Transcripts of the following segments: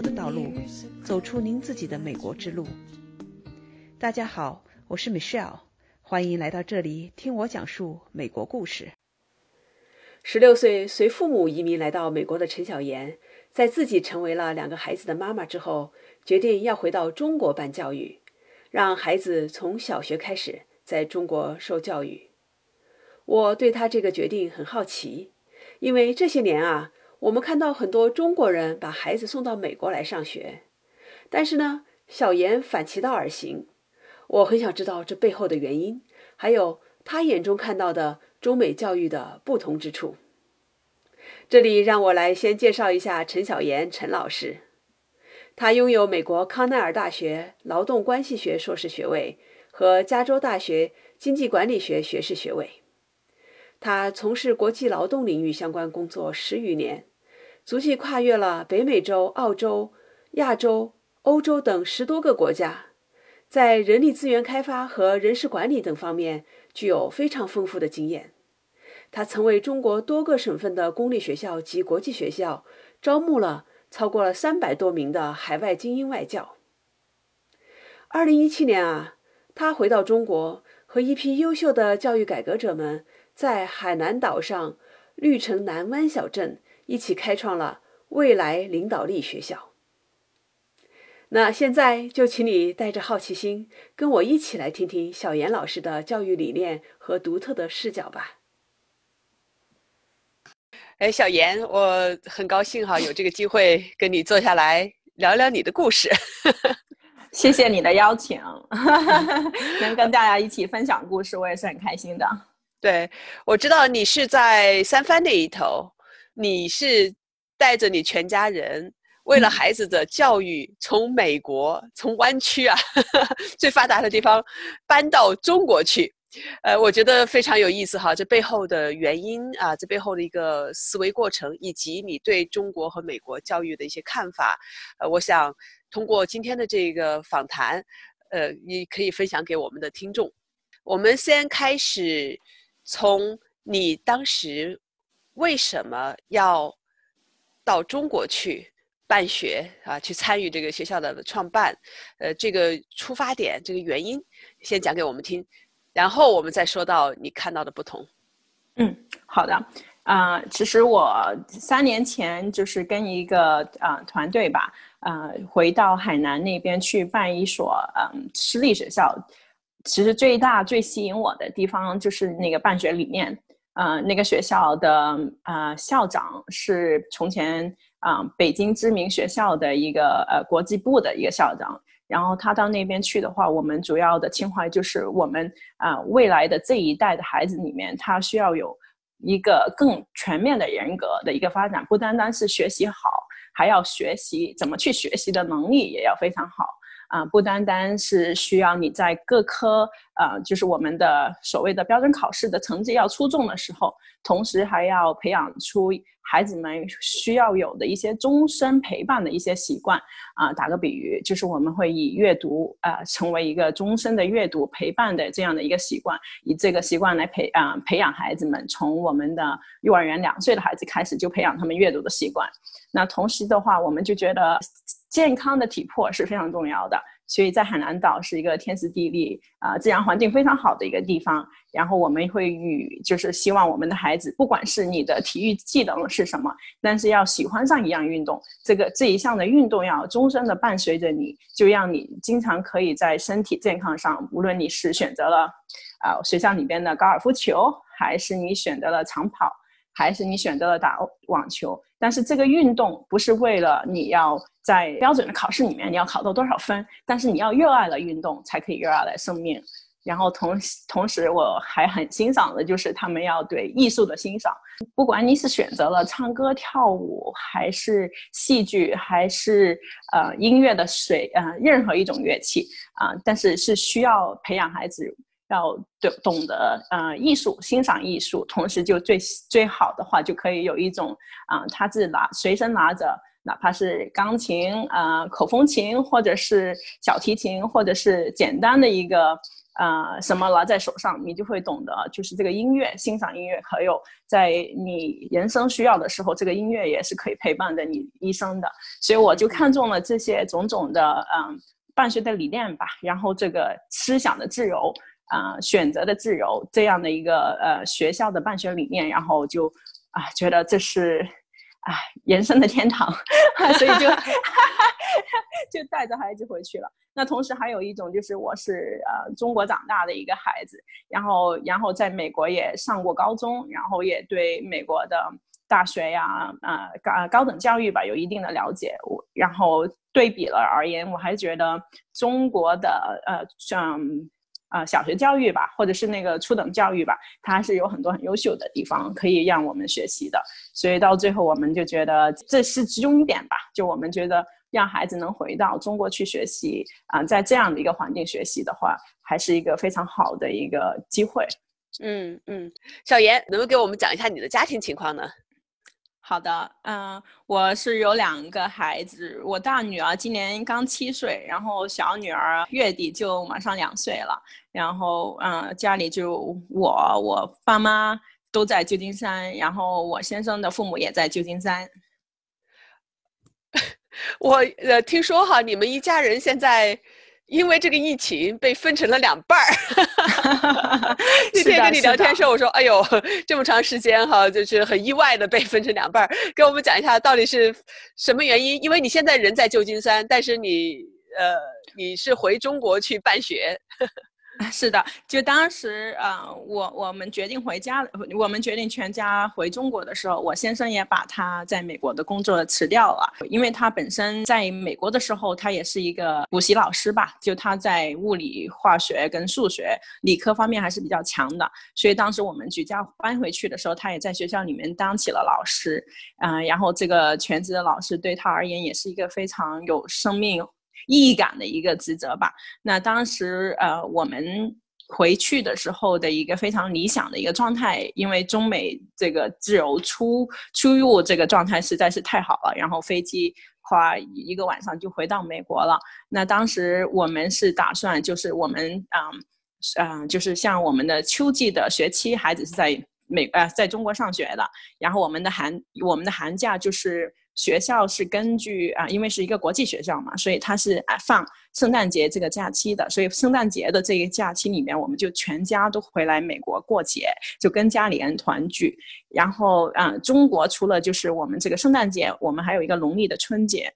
的道路，走出您自己的美国之路。大家好，我是 Michelle，欢迎来到这里听我讲述美国故事。十六岁随父母移民来到美国的陈小妍，在自己成为了两个孩子的妈妈之后，决定要回到中国办教育，让孩子从小学开始在中国受教育。我对他这个决定很好奇，因为这些年啊。我们看到很多中国人把孩子送到美国来上学，但是呢，小妍反其道而行。我很想知道这背后的原因，还有他眼中看到的中美教育的不同之处。这里让我来先介绍一下陈小妍陈老师，他拥有美国康奈尔大学劳动关系学硕士学位和加州大学经济管理学学士学位。他从事国际劳动领域相关工作十余年，足迹跨越了北美洲、澳洲、亚洲、欧洲等十多个国家，在人力资源开发和人事管理等方面具有非常丰富的经验。他曾为中国多个省份的公立学校及国际学校招募了超过了三百多名的海外精英外教。二零一七年啊，他回到中国，和一批优秀的教育改革者们。在海南岛上绿城南湾小镇一起开创了未来领导力学校。那现在就请你带着好奇心，跟我一起来听听小严老师的教育理念和独特的视角吧。哎，小严，我很高兴哈，有这个机会跟你坐下来聊聊你的故事。谢谢你的邀请，能跟大家一起分享故事，我也是很开心的。对，我知道你是在三藩那一头，你是带着你全家人，为了孩子的教育，从美国从湾区啊 最发达的地方搬到中国去，呃，我觉得非常有意思哈，这背后的原因啊，这背后的一个思维过程，以及你对中国和美国教育的一些看法，呃，我想通过今天的这个访谈，呃，你可以分享给我们的听众。我们先开始。从你当时为什么要到中国去办学啊？去参与这个学校的创办，呃，这个出发点，这个原因，先讲给我们听，然后我们再说到你看到的不同。嗯，好的。啊，其实我三年前就是跟一个啊团队吧，呃，回到海南那边去办一所嗯私立学校。其实最大最吸引我的地方就是那个办学理念，呃，那个学校的呃校长是从前啊北京知名学校的一个呃国际部的一个校长，然后他到那边去的话，我们主要的情怀就是我们啊未来的这一代的孩子里面，他需要有一个更全面的人格的一个发展，不单单是学习好，还要学习怎么去学习的能力也要非常好。啊，不单单是需要你在各科，呃，就是我们的所谓的标准考试的成绩要出众的时候，同时还要培养出孩子们需要有的一些终身陪伴的一些习惯。啊，打个比喻，就是我们会以阅读，呃，成为一个终身的阅读陪伴的这样的一个习惯，以这个习惯来培啊培养孩子们，从我们的幼儿园两岁的孩子开始就培养他们阅读的习惯。那同时的话，我们就觉得。健康的体魄是非常重要的，所以在海南岛是一个天时地利啊自然环境非常好的一个地方。然后我们会与就是希望我们的孩子，不管是你的体育技能是什么，但是要喜欢上一样运动，这个这一项的运动要终身的伴随着你，就让你经常可以在身体健康上，无论你是选择了啊学校里边的高尔夫球，还是你选择了长跑。还是你选择了打网球，但是这个运动不是为了你要在标准的考试里面你要考到多少分，但是你要热爱了运动才可以热爱了生命。然后同同时我还很欣赏的就是他们要对艺术的欣赏，不管你是选择了唱歌跳舞，还是戏剧，还是呃音乐的水呃任何一种乐器啊，但是是需要培养孩子。要懂懂得呃艺术，欣赏艺术，同时就最最好的话就可以有一种啊，他自己拿随身拿着哪怕是钢琴啊、口风琴，或者是小提琴，或者是简单的一个。呃，什么拿在手上，你就会懂得，就是这个音乐，欣赏音乐，还有在你人生需要的时候，这个音乐也是可以陪伴着你一生的。所以我就看中了这些种种的，嗯，伴随的理念吧，然后这个思想的自由，啊，选择的自由，这样的一个呃学校的办学理念，然后就啊觉得这是啊人生的天堂，所以就 就带着孩子回去了。那同时还有一种就是，我是呃中国长大的一个孩子，然后然后在美国也上过高中，然后也对美国的大学呀，呃高高等教育吧有一定的了解。我然后对比了而言，我还觉得中国的呃像啊小学教育吧，或者是那个初等教育吧，它是有很多很优秀的地方可以让我们学习的。所以到最后我们就觉得这是终点吧，就我们觉得。让孩子能回到中国去学习啊，在这样的一个环境学习的话，还是一个非常好的一个机会。嗯嗯，小严，能不能给我们讲一下你的家庭情况呢？好的，嗯，我是有两个孩子，我大女儿今年刚七岁，然后小女儿月底就马上两岁了。然后，嗯，家里就我，我爸妈都在旧金山，然后我先生的父母也在旧金山。我呃听说哈，你们一家人现在因为这个疫情被分成了两半儿。那天跟你聊天时候，我说：“哎呦，这么长时间哈，就是很意外的被分成两半儿。”给我们讲一下到底是什么原因？因为你现在人在旧金山，但是你呃你是回中国去办学。是的，就当时呃，我我们决定回家，我们决定全家回中国的时候，我先生也把他在美国的工作辞掉了，因为他本身在美国的时候，他也是一个补习老师吧，就他在物理、化学跟数学、理科方面还是比较强的，所以当时我们举家搬回去的时候，他也在学校里面当起了老师，嗯，然后这个全职的老师对他而言也是一个非常有生命。意义感的一个职责吧。那当时呃，我们回去的时候的一个非常理想的一个状态，因为中美这个自由出出入这个状态实在是太好了。然后飞机花一个晚上就回到美国了。那当时我们是打算，就是我们嗯嗯，就是像我们的秋季的学期，孩子是在美呃在中国上学的。然后我们的寒我们的寒假就是。学校是根据啊，因为是一个国际学校嘛，所以它是啊放圣诞节这个假期的，所以圣诞节的这个假期里面，我们就全家都回来美国过节，就跟家里人团聚。然后啊，中国除了就是我们这个圣诞节，我们还有一个农历的春节，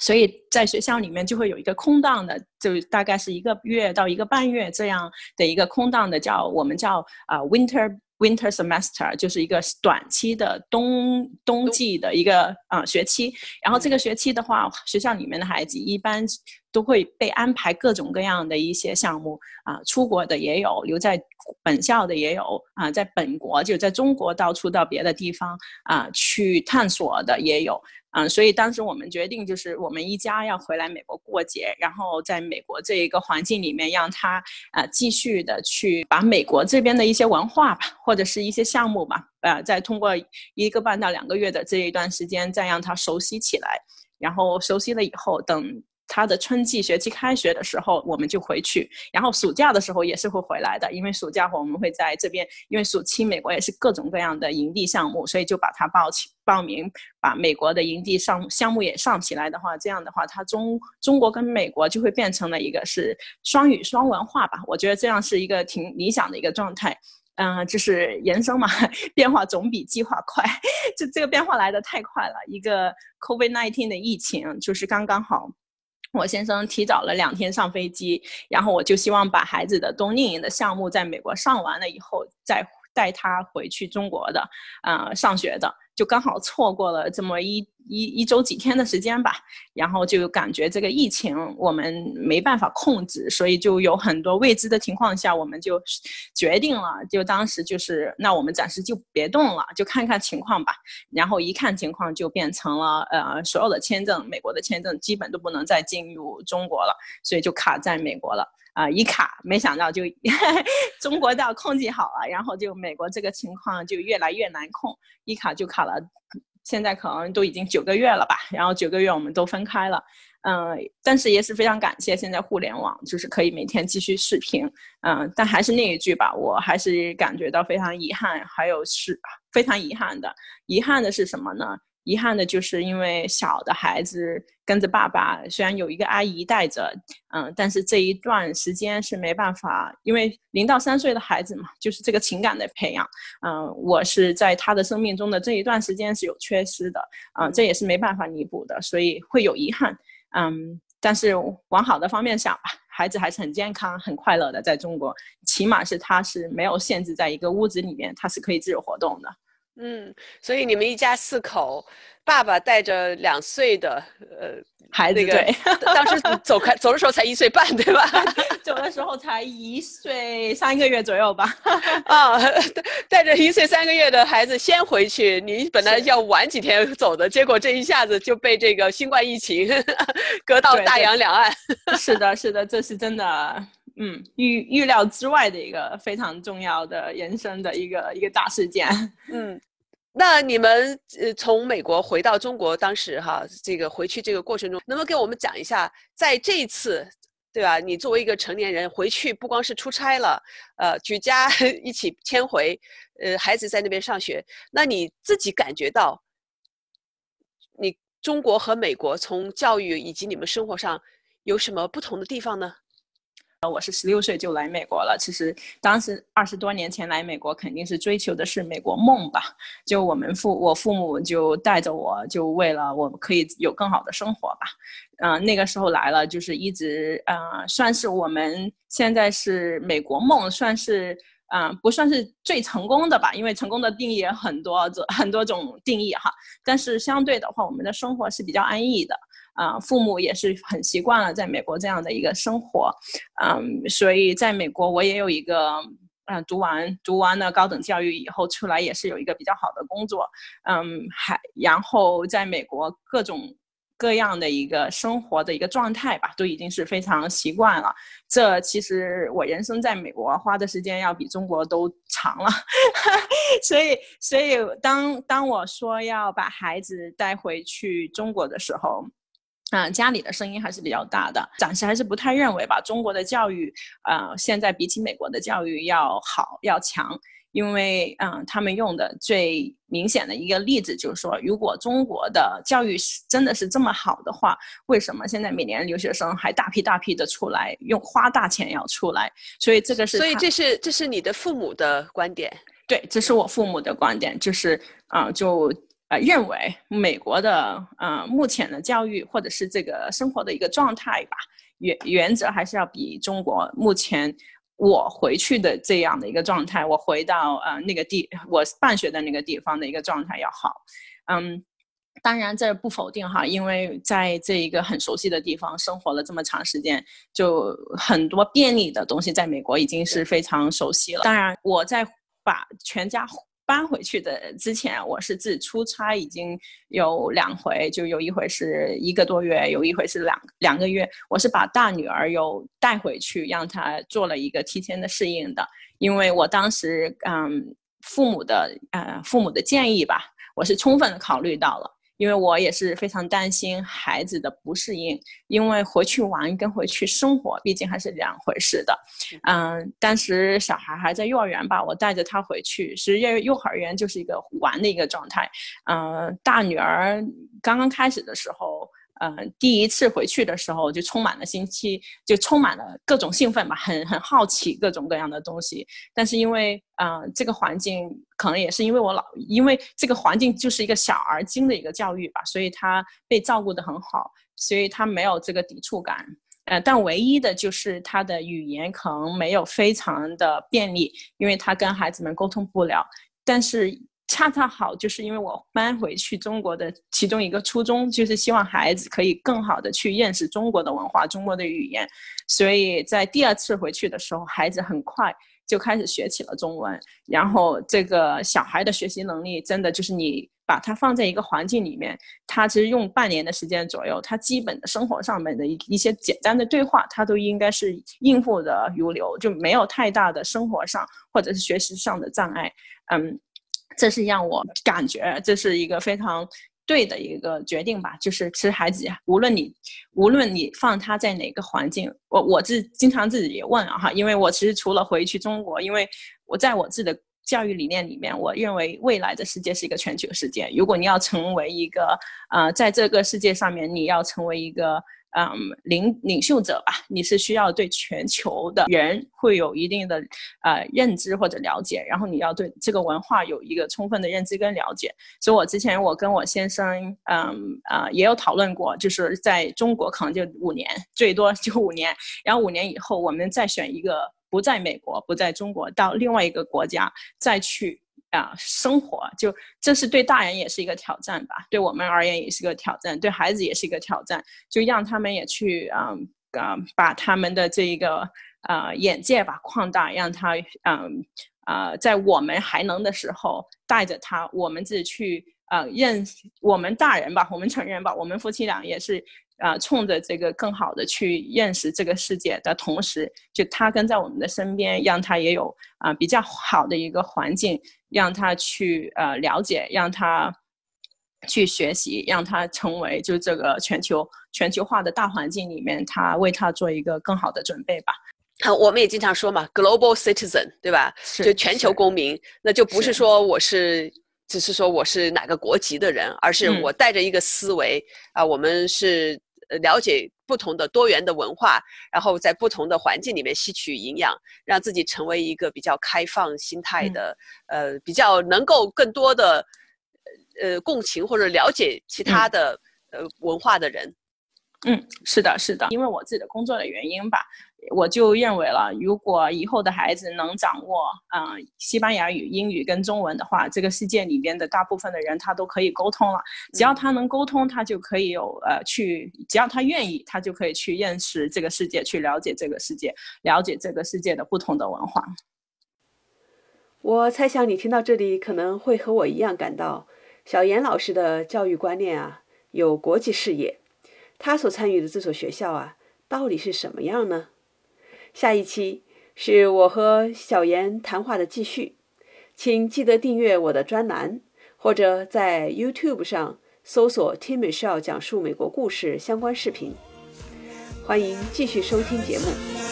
所以在学校里面就会有一个空档的，就大概是一个月到一个半月这样的一个空档的，叫我们叫啊 winter。Winter semester 就是一个短期的冬冬季的一个啊学期，然后这个学期的话，学校里面的孩子一般都会被安排各种各样的一些项目啊，出国的也有，留在本校的也有啊，在本国就在中国到处到别的地方啊去探索的也有。嗯，所以当时我们决定，就是我们一家要回来美国过节，然后在美国这一个环境里面，让他啊继续的去把美国这边的一些文化吧，或者是一些项目吧，呃，再通过一个半到两个月的这一段时间，再让他熟悉起来，然后熟悉了以后，等。他的春季学期开学的时候，我们就回去，然后暑假的时候也是会回来的，因为暑假我们会在这边，因为暑期美国也是各种各样的营地项目，所以就把它报起报名，把美国的营地上项目也上起来的话，这样的话，它中中国跟美国就会变成了一个是双语双文化吧，我觉得这样是一个挺理想的一个状态，嗯，就是人生嘛，变化总比计划快，就这个变化来的太快了，一个 COVID-19 的疫情就是刚刚好。我先生提早了两天上飞机，然后我就希望把孩子的冬令营的项目在美国上完了以后，再带他回去中国的，呃，上学的。就刚好错过了这么一一一周几天的时间吧，然后就感觉这个疫情我们没办法控制，所以就有很多未知的情况下，我们就决定了，就当时就是那我们暂时就别动了，就看看情况吧。然后一看情况，就变成了呃所有的签证，美国的签证基本都不能再进入中国了，所以就卡在美国了。啊，一卡，没想到就 中国倒控制好了，然后就美国这个情况就越来越难控，一卡就卡了现在可能都已经九个月了吧，然后九个月我们都分开了。嗯，但是也是非常感谢现在互联网，就是可以每天继续视频。嗯，但还是那一句吧，我还是感觉到非常遗憾，还有是非常遗憾的。遗憾的是什么呢？遗憾的就是因为小的孩子跟着爸爸，虽然有一个阿姨带着，嗯，但是这一段时间是没办法，因为零到三岁的孩子嘛，就是这个情感的培养，嗯，我是在他的生命中的这一段时间是有缺失的，啊，这也是没办法弥补的，所以会有遗憾。嗯，但是往好的方面想吧，孩子还是很健康、很快乐的，在中国，起码是他是没有限制在一个屋子里面，他是可以自由活动的。嗯，所以你们一家四口，爸爸带着两岁的呃孩子，对，当时 走开走的时候才一岁半，对吧？走的时候才一岁三个月左右吧。啊，带着一岁三个月的孩子先回去，你本来要晚几天走的，结果这一下子就被这个新冠疫情隔到大洋两岸。是的，是的，这是真的。嗯，预预料之外的一个非常重要的人生的一个一个大事件。嗯。那你们呃从美国回到中国，当时哈这个回去这个过程中，能不能给我们讲一下，在这一次，对吧？你作为一个成年人回去，不光是出差了，呃，举家 一起迁回，呃，孩子在那边上学，那你自己感觉到，你中国和美国从教育以及你们生活上有什么不同的地方呢？我是十六岁就来美国了。其实当时二十多年前来美国，肯定是追求的是美国梦吧。就我们父我父母就带着我，就为了我可以有更好的生活吧。嗯，那个时候来了，就是一直呃，算是我们现在是美国梦，算是嗯，不算是最成功的吧。因为成功的定义很多，很多种定义哈。但是相对的话，我们的生活是比较安逸的。啊，父母也是很习惯了在美国这样的一个生活，嗯，所以在美国我也有一个，嗯，读完读完了高等教育以后出来也是有一个比较好的工作，嗯，还然后在美国各种各样的一个生活的一个状态吧，都已经是非常习惯了。这其实我人生在美国花的时间要比中国都长了，所以所以当当我说要把孩子带回去中国的时候。嗯，家里的声音还是比较大的，暂时还是不太认为吧。中国的教育，呃，现在比起美国的教育要好要强，因为嗯，他们用的最明显的一个例子就是说，如果中国的教育真的是这么好的话，为什么现在每年留学生还大批大批的出来，用花大钱要出来？所以这个是，所以这是这是你的父母的观点，对，这是我父母的观点，就是啊，就。呃，认为美国的呃目前的教育或者是这个生活的一个状态吧，原原则还是要比中国目前我回去的这样的一个状态，我回到呃那个地我办学的那个地方的一个状态要好。嗯，当然这不否定哈，因为在这一个很熟悉的地方生活了这么长时间，就很多便利的东西在美国已经是非常熟悉了。当然，我在把全家。搬回去的之前，我是自己出差已经有两回，就有一回是一个多月，有一回是两两个月。我是把大女儿又带回去，让她做了一个提前的适应的，因为我当时嗯父母的呃父母的建议吧，我是充分的考虑到了。因为我也是非常担心孩子的不适应，因为回去玩跟回去生活毕竟还是两回事的。嗯，当时小孩还在幼儿园吧，我带着他回去，其实幼幼儿园就是一个玩的一个状态。嗯，大女儿刚刚开始的时候。嗯，第一次回去的时候就充满了新期，就充满了各种兴奋吧，很很好奇各种各样的东西。但是因为嗯，这个环境可能也是因为我老，因为这个环境就是一个小而精的一个教育吧，所以他被照顾得很好，所以他没有这个抵触感。呃，但唯一的就是他的语言可能没有非常的便利，因为他跟孩子们沟通不了。但是。恰恰好，就是因为我搬回去中国的其中一个初衷，就是希望孩子可以更好的去认识中国的文化、中国的语言，所以在第二次回去的时候，孩子很快就开始学起了中文。然后这个小孩的学习能力，真的就是你把他放在一个环境里面，他其实用半年的时间左右，他基本的生活上面的一一些简单的对话，他都应该是应付的如流，就没有太大的生活上或者是学习上的障碍。嗯。这是让我感觉这是一个非常对的一个决定吧。就是其实孩子，无论你无论你放他在哪个环境，我我自经常自己也问啊哈，因为我其实除了回去中国，因为我在我自己的教育理念里面，我认为未来的世界是一个全球世界。如果你要成为一个呃，在这个世界上面，你要成为一个。嗯，领领袖者吧，你是需要对全球的人会有一定的呃认知或者了解，然后你要对这个文化有一个充分的认知跟了解。所以我之前我跟我先生，嗯啊也有讨论过，就是在中国可能就五年，最多就五年，然后五年以后我们再选一个不在美国、不在中国，到另外一个国家再去。啊，生活就这是对大人也是一个挑战吧，对我们而言也是个挑战，对孩子也是一个挑战，就让他们也去啊啊，把他们的这一个啊眼界吧扩大，让他嗯啊，在我们还能的时候，带着他，我们自己去啊认我们大人吧，我们成人吧，我们夫妻俩也是。啊，冲着这个更好的去认识这个世界的同时，就他跟在我们的身边，让他也有啊比较好的一个环境，让他去呃了解，让他去学习，让他成为就这个全球全球化的大环境里面，他为他做一个更好的准备吧。好，我们也经常说嘛，global citizen，对吧？就全球公民，那就不是说我是只是说我是哪个国籍的人，而是我带着一个思维啊，我们是。呃，了解不同的多元的文化，然后在不同的环境里面吸取营养，让自己成为一个比较开放心态的，呃，比较能够更多的，呃，共情或者了解其他的呃文化的人。嗯，是的，是的，因为我自己的工作的原因吧。我就认为了，如果以后的孩子能掌握啊西班牙语、英语跟中文的话，这个世界里边的大部分的人他都可以沟通了。只要他能沟通，他就可以有呃去，只要他愿意，他就可以去认识这个世界，去了解这个世界，了解这个世界的不同的文化。我猜想你听到这里可能会和我一样感到，小严老师的教育观念啊有国际视野，他所参与的这所学校啊到底是什么样呢？下一期是我和小严谈话的继续，请记得订阅我的专栏，或者在 YouTube 上搜索 Timi Shell 讲述美国故事”相关视频。欢迎继续收听节目。